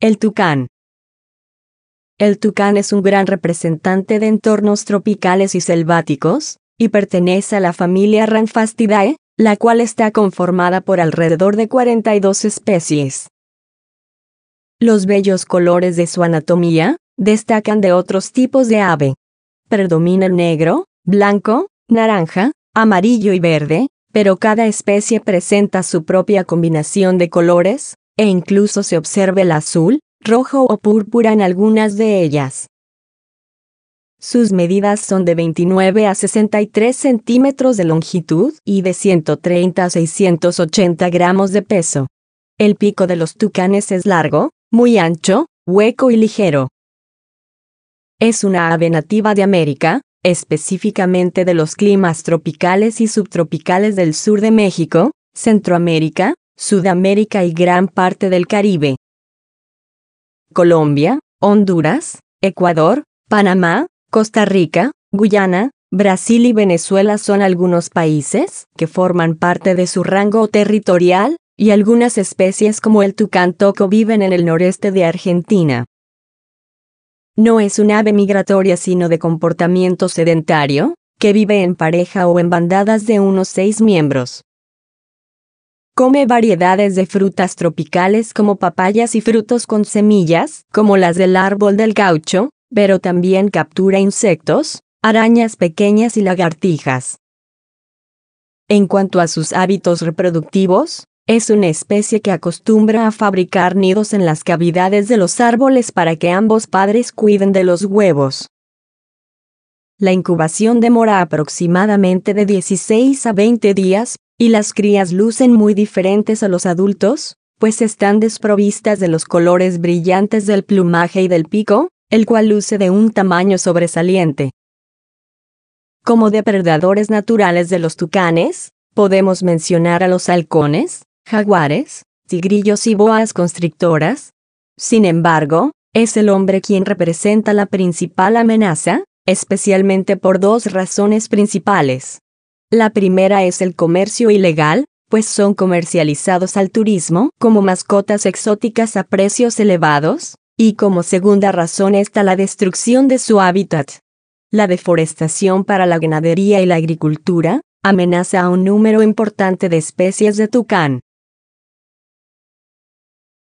El tucán. El tucán es un gran representante de entornos tropicales y selváticos, y pertenece a la familia Ranfastidae, la cual está conformada por alrededor de 42 especies. Los bellos colores de su anatomía destacan de otros tipos de ave. Predomina el negro, blanco, naranja, amarillo y verde, pero cada especie presenta su propia combinación de colores, e incluso se observa el azul, rojo o púrpura en algunas de ellas. Sus medidas son de 29 a 63 centímetros de longitud y de 130 a 680 gramos de peso. El pico de los tucanes es largo, muy ancho, hueco y ligero. Es una ave nativa de América, específicamente de los climas tropicales y subtropicales del sur de México, Centroamérica, Sudamérica y gran parte del Caribe. Colombia, Honduras, Ecuador, Panamá, Costa Rica, Guyana, Brasil y Venezuela son algunos países que forman parte de su rango territorial, y algunas especies como el tucán toco viven en el noreste de Argentina. No es un ave migratoria sino de comportamiento sedentario, que vive en pareja o en bandadas de unos seis miembros. Come variedades de frutas tropicales como papayas y frutos con semillas, como las del árbol del gaucho, pero también captura insectos, arañas pequeñas y lagartijas. En cuanto a sus hábitos reproductivos, es una especie que acostumbra a fabricar nidos en las cavidades de los árboles para que ambos padres cuiden de los huevos. La incubación demora aproximadamente de 16 a 20 días, y las crías lucen muy diferentes a los adultos, pues están desprovistas de los colores brillantes del plumaje y del pico, el cual luce de un tamaño sobresaliente. Como depredadores naturales de los tucanes, podemos mencionar a los halcones, jaguares, tigrillos y boas constrictoras. Sin embargo, es el hombre quien representa la principal amenaza, especialmente por dos razones principales. La primera es el comercio ilegal, pues son comercializados al turismo como mascotas exóticas a precios elevados, y como segunda razón está la destrucción de su hábitat. La deforestación para la ganadería y la agricultura amenaza a un número importante de especies de tucán.